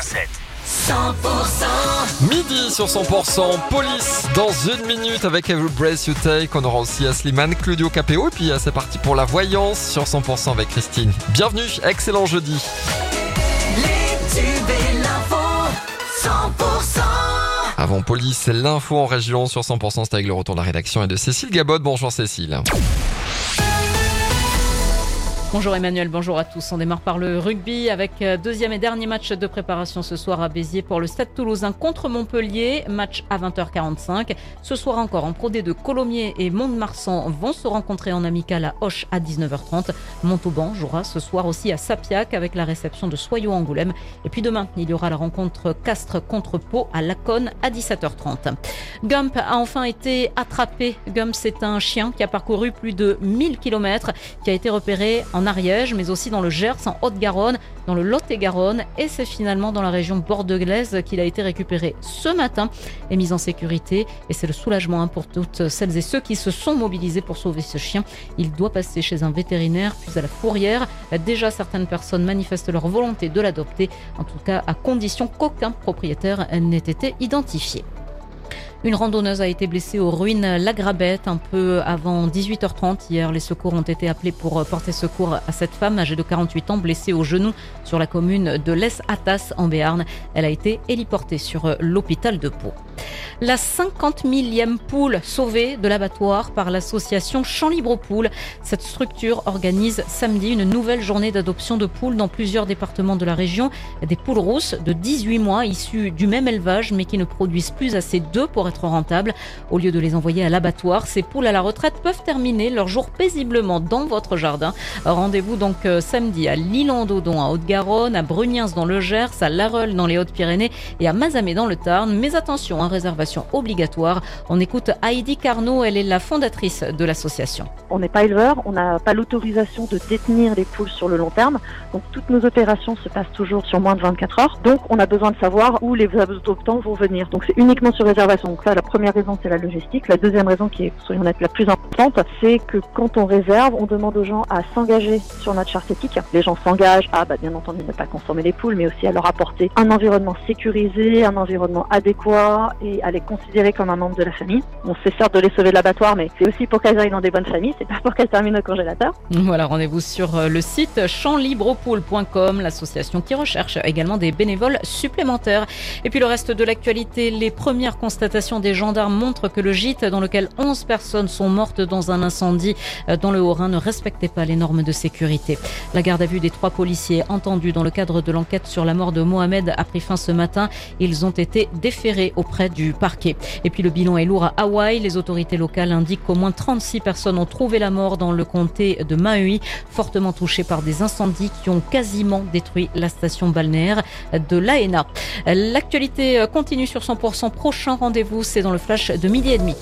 100% Midi sur 100%, police dans une minute avec Every Breath You Take. On aura aussi Asliman, Claudio Capéo. Et puis euh, c'est parti pour la voyance sur 100% avec Christine. Bienvenue, excellent jeudi. Les tubes et l'info 100% Avant police, l'info en région sur 100%, c'est avec le retour de la rédaction et de Cécile Gabot. Bonjour Cécile. Bonjour Emmanuel, bonjour à tous. On démarre par le rugby avec euh, deuxième et dernier match de préparation ce soir à Béziers pour le Stade Toulousain contre Montpellier. Match à 20h45. Ce soir encore en Pro D2, Colomiers et Mont-de-Marsan vont se rencontrer en amical à Hoche à 19h30. Montauban jouera ce soir aussi à Sapiac avec la réception de Soyaux Angoulême. Et puis demain, il y aura la rencontre Castres contre Pau à Laconne à 17h30. Gump a enfin été attrapé. Gump, c'est un chien qui a parcouru plus de 1000 km, qui a été repéré en Ariège, mais aussi dans le Gers, en Haute-Garonne, dans le Lot-et-Garonne, et c'est finalement dans la région bordelaise qu'il a été récupéré ce matin et mis en sécurité. Et c'est le soulagement hein, pour toutes celles et ceux qui se sont mobilisés pour sauver ce chien. Il doit passer chez un vétérinaire, puis à la fourrière. Déjà, certaines personnes manifestent leur volonté de l'adopter, en tout cas à condition qu'aucun propriétaire n'ait été identifié. Une randonneuse a été blessée aux ruines La Grabette un peu avant 18h30. Hier, les secours ont été appelés pour porter secours à cette femme âgée de 48 ans blessée au genou sur la commune de Les Atas en Béarn. Elle a été héliportée sur l'hôpital de Pau. La 50 millième poule sauvée de l'abattoir par l'association Champ Libre Poules. Cette structure organise samedi une nouvelle journée d'adoption de poules dans plusieurs départements de la région. Des poules rousses de 18 mois issues du même élevage mais qui ne produisent plus assez d'œufs pour être rentables. Au lieu de les envoyer à l'abattoir, ces poules à la retraite peuvent terminer leur jour paisiblement dans votre jardin. Rendez-vous donc euh, samedi à Lille-en-Dodon en Haute-Garonne, à Bruniens dans le Gers, à Larreul dans les Hautes-Pyrénées et à Mazamet dans le Tarn. Mais attention, hein, réservation obligatoire. On écoute Heidi Carnot, elle est la fondatrice de l'association. On n'est pas éleveur, on n'a pas l'autorisation de détenir les poules sur le long terme. Donc toutes nos opérations se passent toujours sur moins de 24 heures. Donc on a besoin de savoir où les adoptants vont venir. Donc c'est uniquement sur réservation. Donc ça, la première raison, c'est la logistique. La deuxième raison, qui est, soyons honnêtes, la plus importante, c'est que quand on réserve, on demande aux gens à s'engager sur notre charte éthique. Les gens s'engagent à, bah, bien entendu, ne pas consommer les poules, mais aussi à leur apporter un environnement sécurisé, un environnement adéquat et à les considérer comme un membre de la famille. On sait certes de les sauver de l'abattoir, mais c'est aussi pour qu'elles aillent dans des bonnes familles, c'est pas pour qu'elles terminent au congélateur. Voilà, rendez-vous sur euh, le site champslibreaupoule.com, l'association qui recherche également des bénévoles supplémentaires. Et puis le reste de l'actualité, les premières constatations des gendarmes montrent que le gîte dans lequel 11 personnes sont mortes dans un incendie euh, dans le Haut-Rhin ne respectait pas les normes de sécurité. La garde à vue des trois policiers entendus dans le cadre de l'enquête sur la mort de Mohamed a pris fin ce matin. Ils ont été déférés auprès du parquet. Et puis le bilan est lourd à Hawaï. Les autorités locales indiquent qu'au moins 36 personnes ont trouvé la mort dans le comté de Maui, fortement touché par des incendies qui ont quasiment détruit la station balnéaire de l'AENA. L'actualité continue sur 100% prochain rendez-vous, c'est dans le flash de midi et demi.